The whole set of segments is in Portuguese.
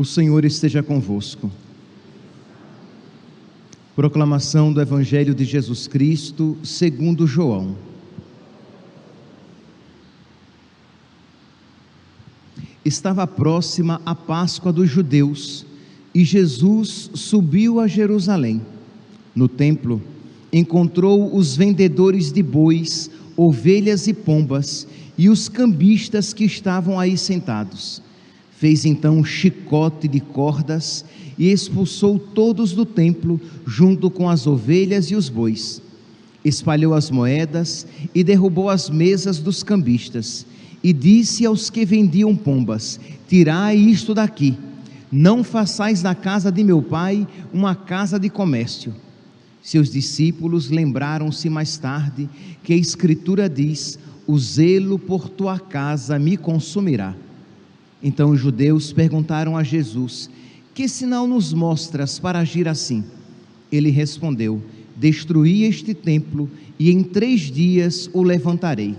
O Senhor esteja convosco. Proclamação do Evangelho de Jesus Cristo, segundo João. Estava próxima a Páscoa dos judeus e Jesus subiu a Jerusalém. No templo, encontrou os vendedores de bois, ovelhas e pombas e os cambistas que estavam aí sentados Fez então um chicote de cordas e expulsou todos do templo, junto com as ovelhas e os bois. Espalhou as moedas e derrubou as mesas dos cambistas. E disse aos que vendiam pombas: Tirai isto daqui, não façais da casa de meu pai uma casa de comércio. Seus discípulos lembraram-se mais tarde que a Escritura diz: O zelo por tua casa me consumirá. Então os judeus perguntaram a Jesus: Que sinal nos mostras para agir assim? Ele respondeu: Destruí este templo e em três dias o levantarei.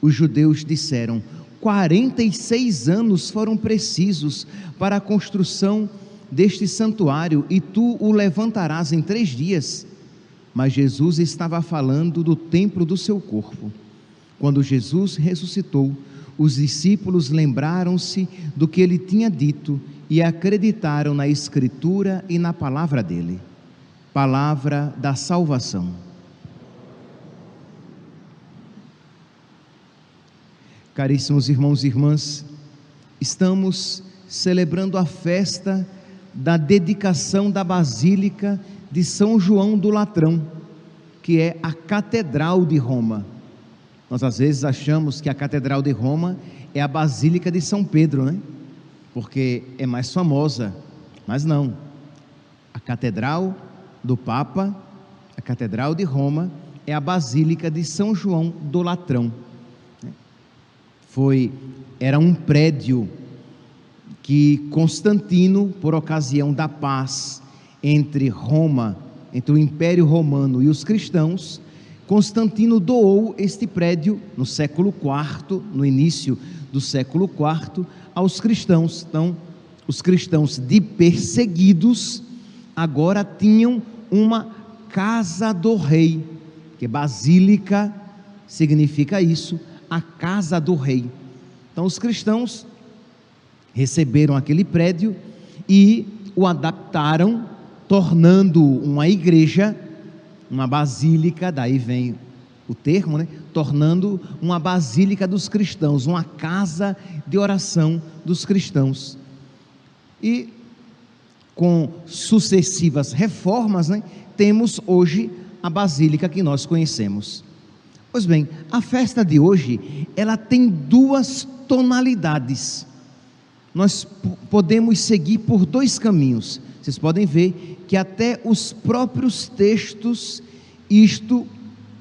Os judeus disseram: 46 anos foram precisos para a construção deste santuário e tu o levantarás em três dias. Mas Jesus estava falando do templo do seu corpo. Quando Jesus ressuscitou, os discípulos lembraram-se do que ele tinha dito e acreditaram na Escritura e na palavra dele. Palavra da salvação. Caríssimos irmãos e irmãs, estamos celebrando a festa da dedicação da Basílica de São João do Latrão, que é a Catedral de Roma nós às vezes achamos que a Catedral de Roma é a Basílica de São Pedro, né? Porque é mais famosa, mas não. A Catedral do Papa, a Catedral de Roma, é a Basílica de São João do Latrão. Né? Foi era um prédio que Constantino, por ocasião da paz entre Roma, entre o Império Romano e os cristãos, Constantino doou este prédio no século IV, no início do século IV, aos cristãos. Então, os cristãos de perseguidos agora tinham uma casa do rei, que basílica significa isso, a casa do rei. Então, os cristãos receberam aquele prédio e o adaptaram, tornando uma igreja uma basílica, daí vem o termo, né? tornando uma basílica dos cristãos, uma casa de oração dos cristãos. E com sucessivas reformas, né, temos hoje a basílica que nós conhecemos. Pois bem, a festa de hoje, ela tem duas tonalidades. Nós podemos seguir por dois caminhos. Vocês podem ver que até os próprios textos isto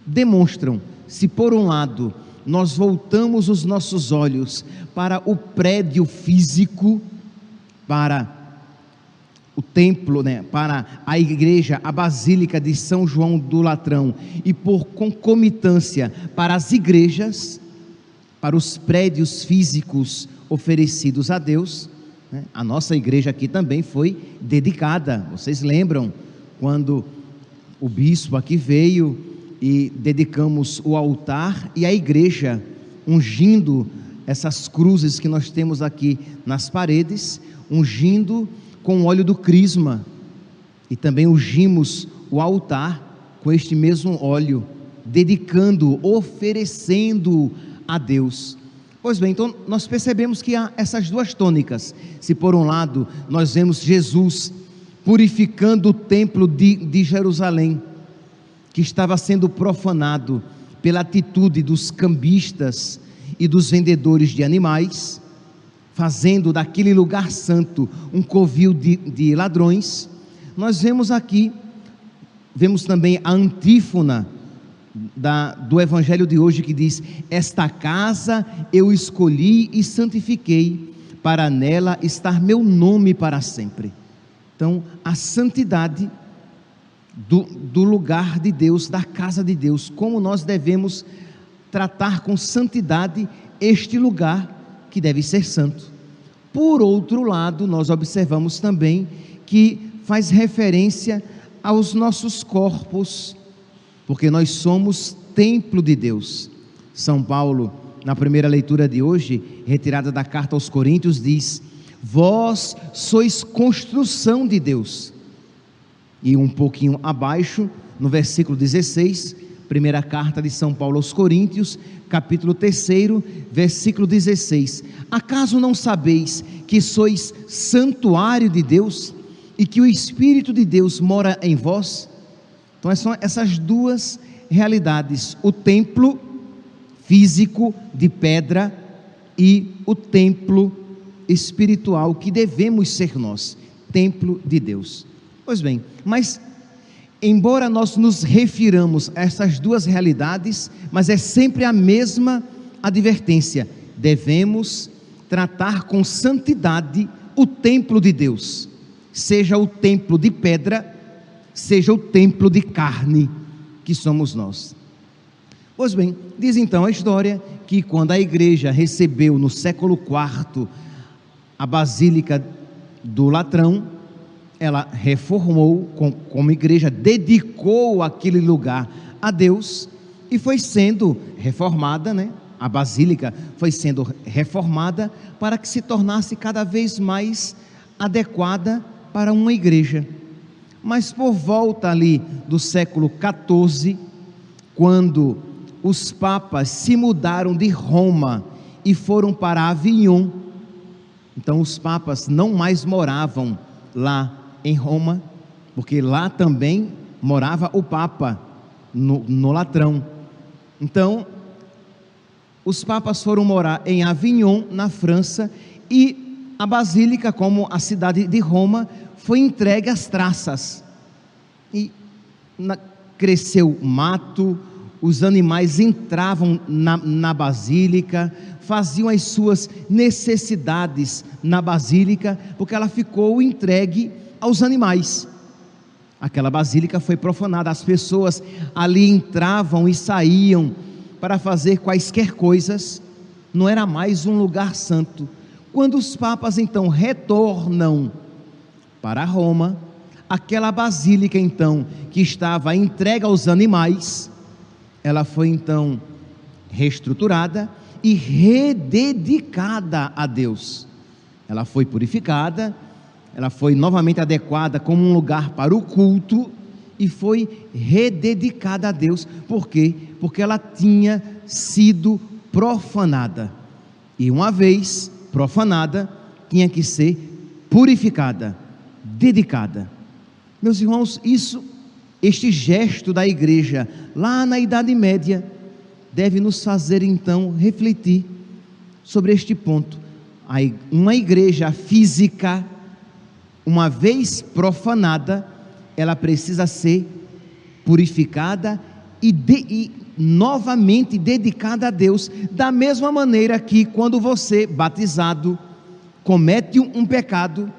demonstram. Se por um lado nós voltamos os nossos olhos para o prédio físico, para o templo, né, para a igreja, a basílica de São João do Latrão, e por concomitância para as igrejas, para os prédios físicos oferecidos a Deus? A nossa igreja aqui também foi dedicada. Vocês lembram quando o bispo aqui veio e dedicamos o altar e a igreja, ungindo essas cruzes que nós temos aqui nas paredes, ungindo com o óleo do crisma. E também ungimos o altar com este mesmo óleo, dedicando, oferecendo a Deus. Pois bem, então nós percebemos que há essas duas tônicas. Se por um lado nós vemos Jesus purificando o templo de, de Jerusalém, que estava sendo profanado pela atitude dos cambistas e dos vendedores de animais, fazendo daquele lugar santo um covil de, de ladrões, nós vemos aqui, vemos também a antífona da, do Evangelho de hoje que diz: Esta casa eu escolhi e santifiquei, para nela estar meu nome para sempre. Então, a santidade do, do lugar de Deus, da casa de Deus, como nós devemos tratar com santidade este lugar que deve ser santo. Por outro lado, nós observamos também que faz referência aos nossos corpos, porque nós somos templo de Deus. São Paulo, na primeira leitura de hoje, retirada da carta aos Coríntios, diz: Vós sois construção de Deus. E um pouquinho abaixo, no versículo 16, primeira carta de São Paulo aos Coríntios, capítulo 3, versículo 16: Acaso não sabeis que sois santuário de Deus e que o Espírito de Deus mora em vós? Então, são essas duas realidades: o templo físico de pedra e o templo espiritual que devemos ser nós, templo de Deus. Pois bem, mas embora nós nos refiramos a essas duas realidades, mas é sempre a mesma advertência: devemos tratar com santidade o templo de Deus, seja o templo de pedra, seja o templo de carne que somos nós. Pois bem, diz então a história que quando a igreja recebeu no século IV a Basílica do Latrão, ela reformou como igreja, dedicou aquele lugar a Deus e foi sendo reformada, né? A basílica foi sendo reformada para que se tornasse cada vez mais adequada para uma igreja. Mas por volta ali do século XIV, quando os papas se mudaram de Roma e foram para Avignon, então os papas não mais moravam lá em Roma, porque lá também morava o papa no, no latrão. Então, os papas foram morar em Avignon, na França, e a basílica, como a cidade de Roma, foi entregue às traças. E na, cresceu mato, os animais entravam na, na basílica, faziam as suas necessidades na basílica, porque ela ficou entregue aos animais. Aquela basílica foi profanada, as pessoas ali entravam e saíam para fazer quaisquer coisas, não era mais um lugar santo. Quando os papas então retornam para Roma, aquela basílica então que estava entregue aos animais, ela foi então reestruturada e rededicada a Deus. Ela foi purificada, ela foi novamente adequada como um lugar para o culto e foi rededicada a Deus. Por quê? Porque ela tinha sido profanada. E uma vez profanada, tinha que ser purificada dedicada. Meus irmãos, isso, este gesto da igreja lá na Idade Média, deve nos fazer então refletir sobre este ponto. Uma igreja física, uma vez profanada, ela precisa ser purificada e, de, e novamente dedicada a Deus, da mesma maneira que quando você, batizado, comete um pecado,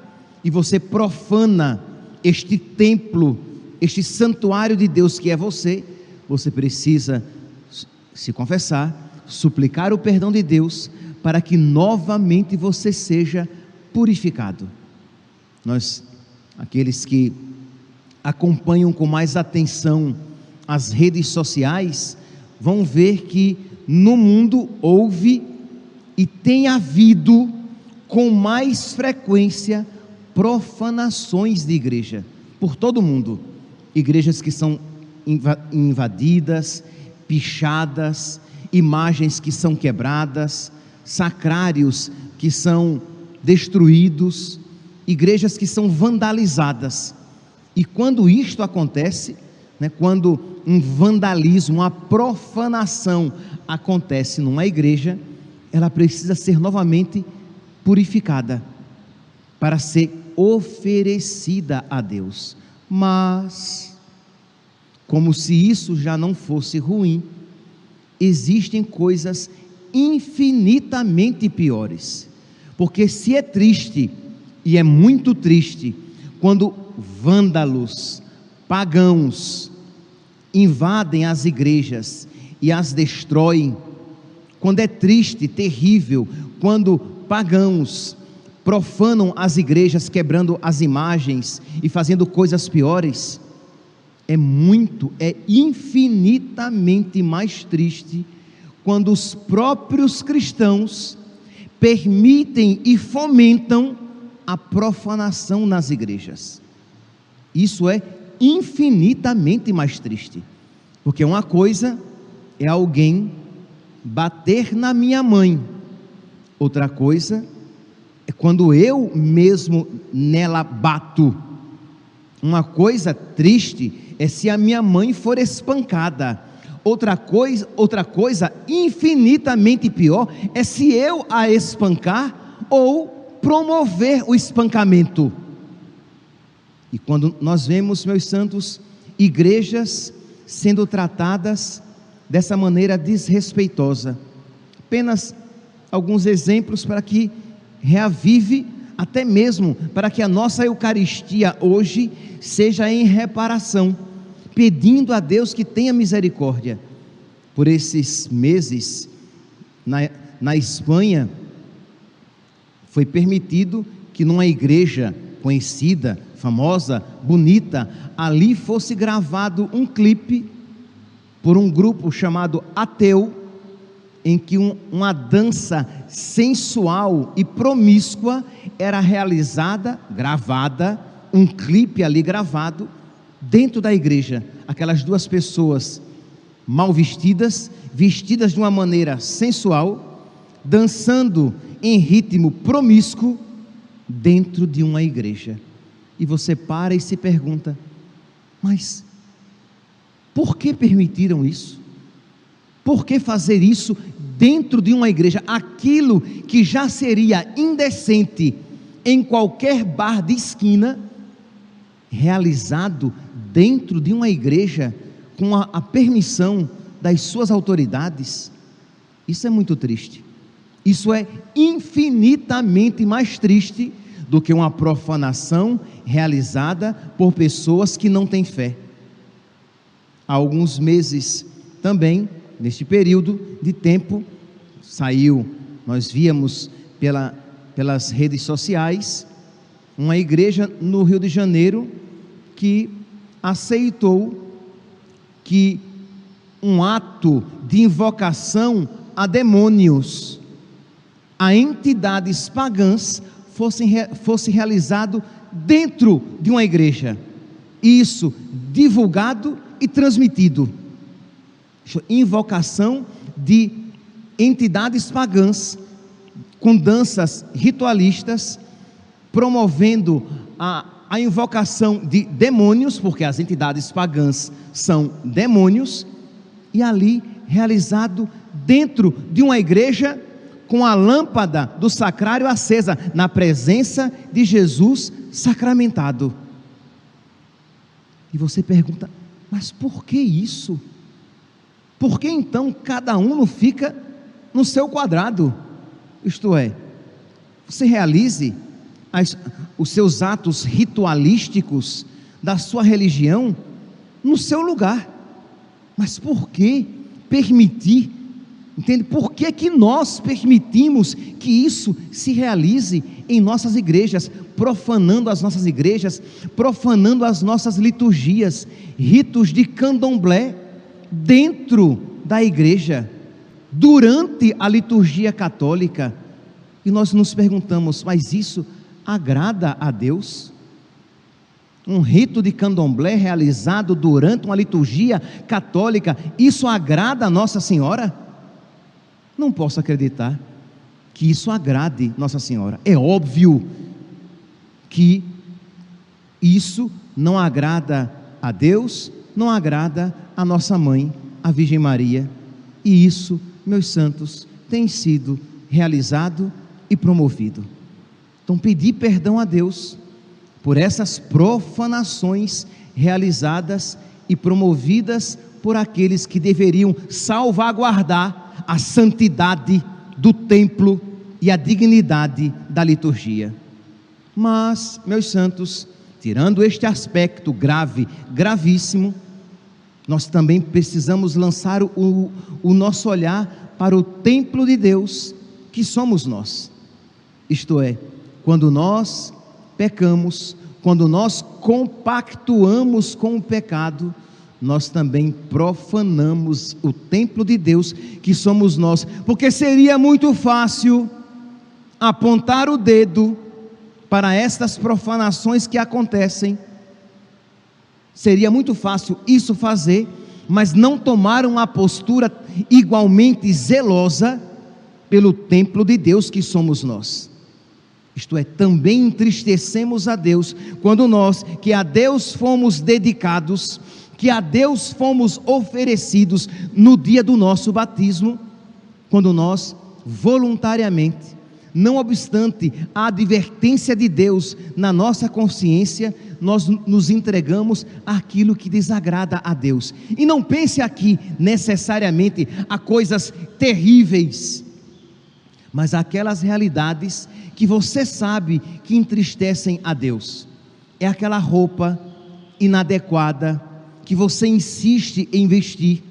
e você profana este templo, este santuário de Deus que é você, você precisa se confessar, suplicar o perdão de Deus, para que novamente você seja purificado. Nós, aqueles que acompanham com mais atenção as redes sociais, vão ver que no mundo houve e tem havido com mais frequência profanações de igreja por todo mundo. Igrejas que são invadidas, pichadas, imagens que são quebradas, sacrários que são destruídos, igrejas que são vandalizadas. E quando isto acontece, né, quando um vandalismo, uma profanação acontece numa igreja, ela precisa ser novamente purificada para ser oferecida a Deus. Mas, como se isso já não fosse ruim, existem coisas infinitamente piores. Porque se é triste, e é muito triste, quando vândalos, pagãos, invadem as igrejas e as destroem, quando é triste, terrível, quando pagãos, profanam as igrejas, quebrando as imagens e fazendo coisas piores. É muito, é infinitamente mais triste quando os próprios cristãos permitem e fomentam a profanação nas igrejas. Isso é infinitamente mais triste, porque uma coisa é alguém bater na minha mãe, outra coisa é quando eu mesmo nela bato. Uma coisa triste é se a minha mãe for espancada. Outra coisa, outra coisa infinitamente pior é se eu a espancar ou promover o espancamento. E quando nós vemos, meus santos, igrejas sendo tratadas dessa maneira desrespeitosa, apenas alguns exemplos para que reavive, até mesmo para que a nossa Eucaristia hoje seja em reparação, pedindo a Deus que tenha misericórdia. Por esses meses, na, na Espanha, foi permitido que numa igreja conhecida, famosa, bonita, ali fosse gravado um clipe por um grupo chamado Ateu, em que um, uma dança sensual e promíscua era realizada, gravada, um clipe ali gravado, dentro da igreja. Aquelas duas pessoas mal vestidas, vestidas de uma maneira sensual, dançando em ritmo promíscuo, dentro de uma igreja. E você para e se pergunta: mas por que permitiram isso? Por que fazer isso dentro de uma igreja? Aquilo que já seria indecente em qualquer bar de esquina, realizado dentro de uma igreja com a, a permissão das suas autoridades. Isso é muito triste. Isso é infinitamente mais triste do que uma profanação realizada por pessoas que não têm fé. Há alguns meses também, neste período de tempo, saiu, nós víamos pela, pelas redes sociais, uma igreja no Rio de Janeiro que aceitou que um ato de invocação a demônios, a entidades pagãs, fosse, fosse realizado dentro de uma igreja. Isso divulgado e transmitido. Invocação de entidades pagãs com danças ritualistas, promovendo a, a invocação de demônios, porque as entidades pagãs são demônios, e ali realizado dentro de uma igreja com a lâmpada do sacrário acesa, na presença de Jesus sacramentado. E você pergunta, mas por que isso? Por que então cada um não fica no seu quadrado? Isto é, você realize as, os seus atos ritualísticos da sua religião no seu lugar. Mas por que permitir Entende? Por que, que nós permitimos que isso se realize em nossas igrejas, profanando as nossas igrejas, profanando as nossas liturgias, ritos de candomblé dentro da igreja, durante a liturgia católica? E nós nos perguntamos, mas isso agrada a Deus? Um rito de candomblé realizado durante uma liturgia católica, isso agrada a Nossa Senhora? não posso acreditar que isso agrade Nossa Senhora. É óbvio que isso não agrada a Deus, não agrada a nossa mãe, a Virgem Maria, e isso, meus santos, tem sido realizado e promovido. Então, pedir perdão a Deus por essas profanações realizadas e promovidas por aqueles que deveriam salvaguardar a santidade do templo e a dignidade da liturgia. Mas, meus santos, tirando este aspecto grave, gravíssimo, nós também precisamos lançar o, o nosso olhar para o templo de Deus, que somos nós. Isto é, quando nós pecamos, quando nós compactuamos com o pecado, nós também profanamos o templo de Deus, que somos nós, porque seria muito fácil apontar o dedo para estas profanações que acontecem. Seria muito fácil isso fazer, mas não tomar uma postura igualmente zelosa pelo templo de Deus que somos nós. Isto é, também entristecemos a Deus quando nós, que a Deus fomos dedicados, que a Deus fomos oferecidos no dia do nosso batismo, quando nós voluntariamente não obstante a advertência de Deus na nossa consciência, nós nos entregamos àquilo que desagrada a Deus. E não pense aqui necessariamente a coisas terríveis, mas aquelas realidades que você sabe que entristecem a Deus. É aquela roupa inadequada que você insiste em vestir,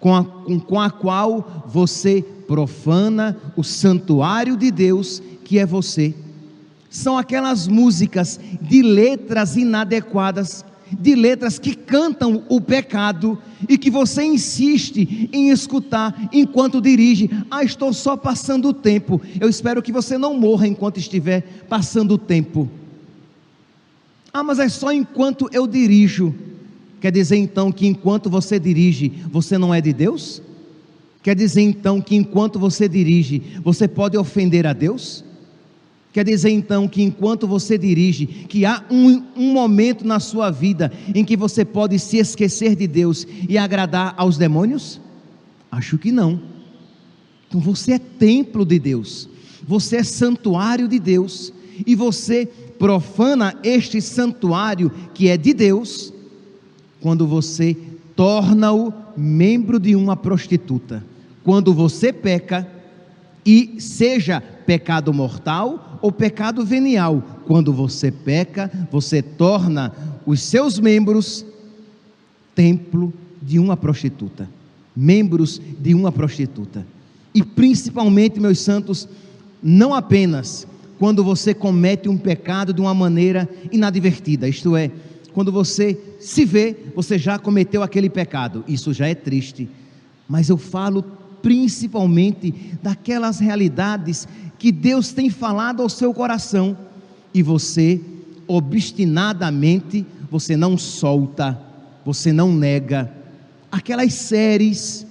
com a, com, com a qual você profana o santuário de Deus que é você. São aquelas músicas de letras inadequadas, de letras que cantam o pecado e que você insiste em escutar enquanto dirige. Ah, estou só passando o tempo. Eu espero que você não morra enquanto estiver passando o tempo. Ah, mas é só enquanto eu dirijo. Quer dizer então que enquanto você dirige, você não é de Deus? Quer dizer então que enquanto você dirige, você pode ofender a Deus? Quer dizer então que enquanto você dirige, que há um, um, momento na sua vida em que você pode se esquecer de Deus e agradar aos demônios? Acho que não. Então você é templo de Deus, você é santuário de Deus, e você profana este santuário que é de Deus, quando você torna-o membro de uma prostituta quando você peca, e seja pecado mortal ou pecado venial, quando você peca, você torna os seus membros templo de uma prostituta, membros de uma prostituta. E principalmente, meus santos, não apenas quando você comete um pecado de uma maneira inadvertida, isto é, quando você se vê, você já cometeu aquele pecado, isso já é triste. Mas eu falo principalmente daquelas realidades que Deus tem falado ao seu coração e você obstinadamente você não solta, você não nega aquelas séries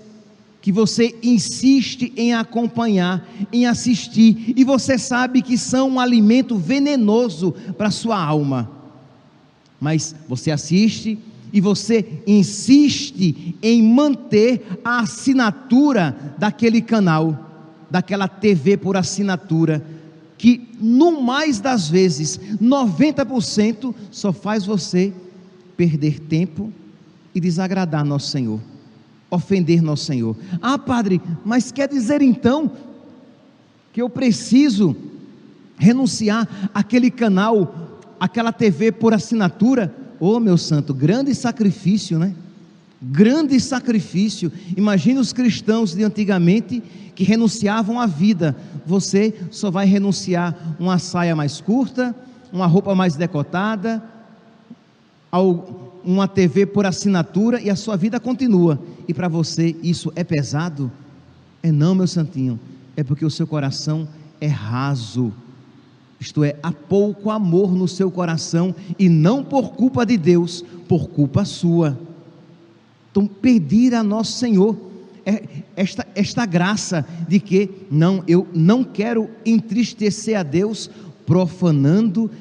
que você insiste em acompanhar, em assistir, e você sabe que são um alimento venenoso para sua alma. Mas você assiste, e você insiste em manter a assinatura daquele canal, daquela TV por assinatura, que no mais das vezes, 90% só faz você perder tempo e desagradar nosso Senhor, ofender nosso Senhor. Ah, padre, mas quer dizer então que eu preciso renunciar àquele canal, àquela TV por assinatura? Oh, meu santo, grande sacrifício, né? Grande sacrifício. Imagina os cristãos de antigamente que renunciavam à vida. Você só vai renunciar uma saia mais curta, uma roupa mais decotada, uma TV por assinatura e a sua vida continua. E para você isso é pesado? É não, meu santinho. É porque o seu coração é raso isto é, há pouco amor no seu coração e não por culpa de Deus, por culpa sua. Então, pedir a nosso Senhor é esta, esta graça de que não, eu não quero entristecer a Deus profanando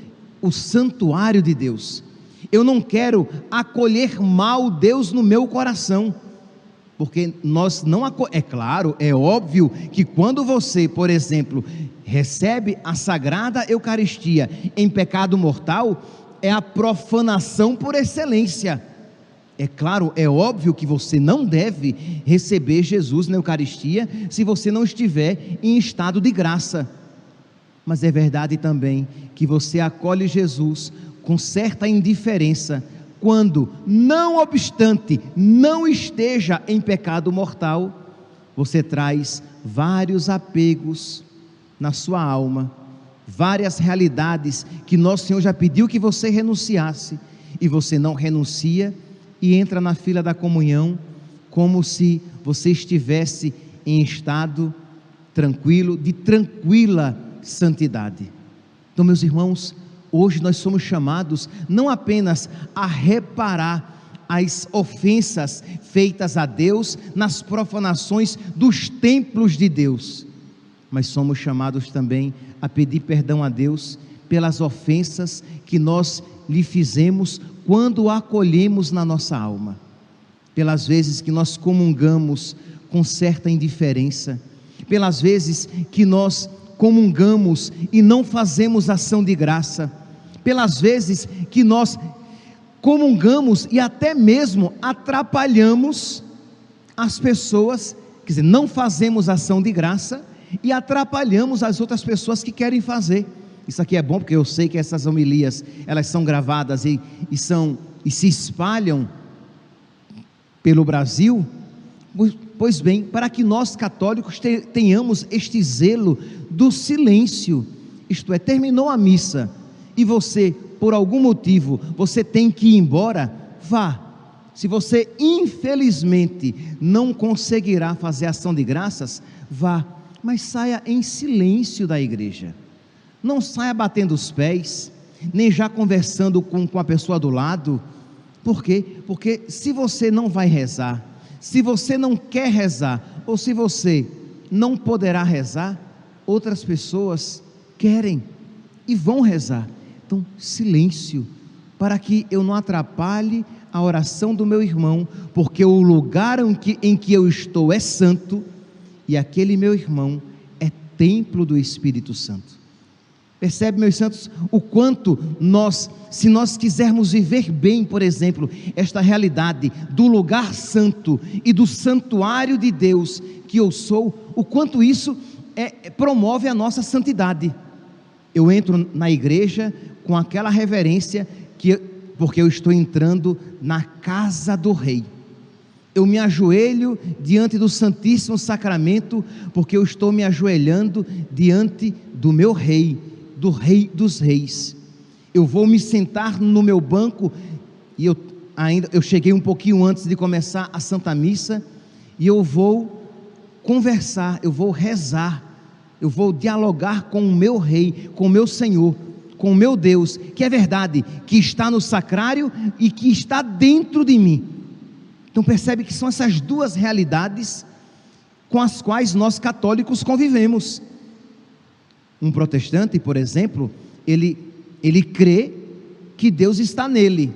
o santuário de Deus. Eu não quero acolher mal Deus no meu coração porque nós não é claro, é óbvio que quando você, por exemplo, recebe a sagrada Eucaristia em pecado mortal, é a profanação por excelência. É claro, é óbvio que você não deve receber Jesus na Eucaristia se você não estiver em estado de graça. Mas é verdade também que você acolhe Jesus com certa indiferença quando, não obstante, não esteja em pecado mortal, você traz vários apegos na sua alma várias realidades que nosso Senhor já pediu que você renunciasse e você não renuncia e entra na fila da comunhão como se você estivesse em estado tranquilo, de tranquila santidade. Então, meus irmãos, hoje nós somos chamados não apenas a reparar as ofensas feitas a Deus nas profanações dos templos de Deus, mas somos chamados também a pedir perdão a Deus pelas ofensas que nós lhe fizemos quando acolhemos na nossa alma, pelas vezes que nós comungamos com certa indiferença, pelas vezes que nós comungamos e não fazemos ação de graça, pelas vezes que nós comungamos e até mesmo atrapalhamos as pessoas, quer dizer, não fazemos ação de graça e atrapalhamos as outras pessoas que querem fazer. Isso aqui é bom porque eu sei que essas homilias, elas são gravadas e, e são e se espalham pelo Brasil. Pois bem, para que nós católicos tenhamos este zelo do silêncio, isto é, terminou a missa e você, por algum motivo, você tem que ir embora, vá. Se você infelizmente não conseguirá fazer ação de graças, vá mas saia em silêncio da igreja. Não saia batendo os pés, nem já conversando com, com a pessoa do lado. Por quê? Porque se você não vai rezar, se você não quer rezar, ou se você não poderá rezar, outras pessoas querem e vão rezar. Então, silêncio, para que eu não atrapalhe a oração do meu irmão, porque o lugar em que, em que eu estou é santo e aquele meu irmão é templo do Espírito Santo. Percebe, meus santos, o quanto nós, se nós quisermos viver bem, por exemplo, esta realidade do lugar santo e do santuário de Deus que eu sou, o quanto isso é, promove a nossa santidade. Eu entro na igreja com aquela reverência que porque eu estou entrando na casa do rei eu me ajoelho diante do Santíssimo Sacramento, porque eu estou me ajoelhando diante do meu Rei, do Rei dos Reis. Eu vou me sentar no meu banco e eu ainda eu cheguei um pouquinho antes de começar a Santa Missa e eu vou conversar, eu vou rezar, eu vou dialogar com o meu Rei, com o meu Senhor, com o meu Deus, que é verdade, que está no sacrário e que está dentro de mim. Então percebe que são essas duas realidades com as quais nós católicos convivemos. Um protestante, por exemplo, ele, ele crê que Deus está nele.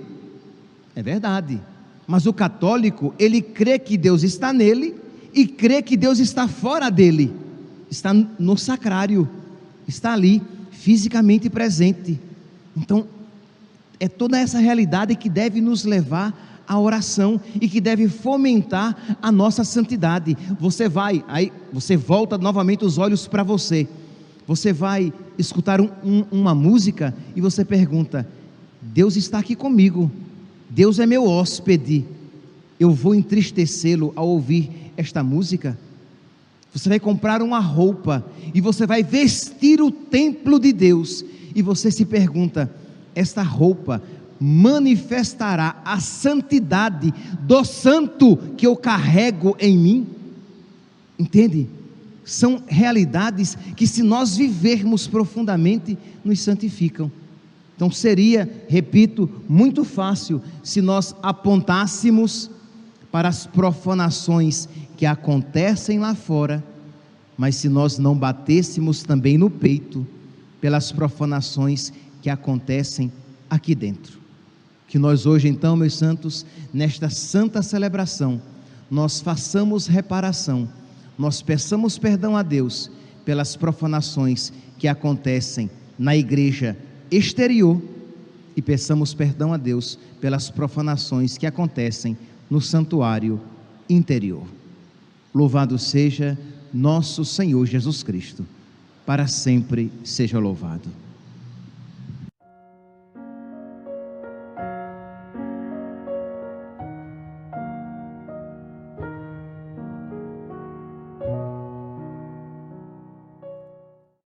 É verdade. Mas o católico, ele crê que Deus está nele e crê que Deus está fora dele. Está no sacrário, está ali, fisicamente presente. Então, é toda essa realidade que deve nos levar a oração e que deve fomentar a nossa santidade. Você vai, aí você volta novamente os olhos para você. Você vai escutar um, um, uma música e você pergunta: Deus está aqui comigo, Deus é meu hóspede. Eu vou entristecê-lo ao ouvir esta música? Você vai comprar uma roupa e você vai vestir o templo de Deus e você se pergunta: esta roupa manifestará a santidade do santo que eu carrego em mim. Entende? São realidades que, se nós vivermos profundamente, nos santificam. Então, seria, repito, muito fácil se nós apontássemos para as profanações que acontecem lá fora, mas se nós não batêssemos também no peito pelas profanações que acontecem aqui dentro. Que nós hoje, então, meus santos, nesta santa celebração, nós façamos reparação, nós peçamos perdão a Deus pelas profanações que acontecem na igreja exterior e peçamos perdão a Deus pelas profanações que acontecem no santuário interior. Louvado seja nosso Senhor Jesus Cristo, para sempre seja louvado.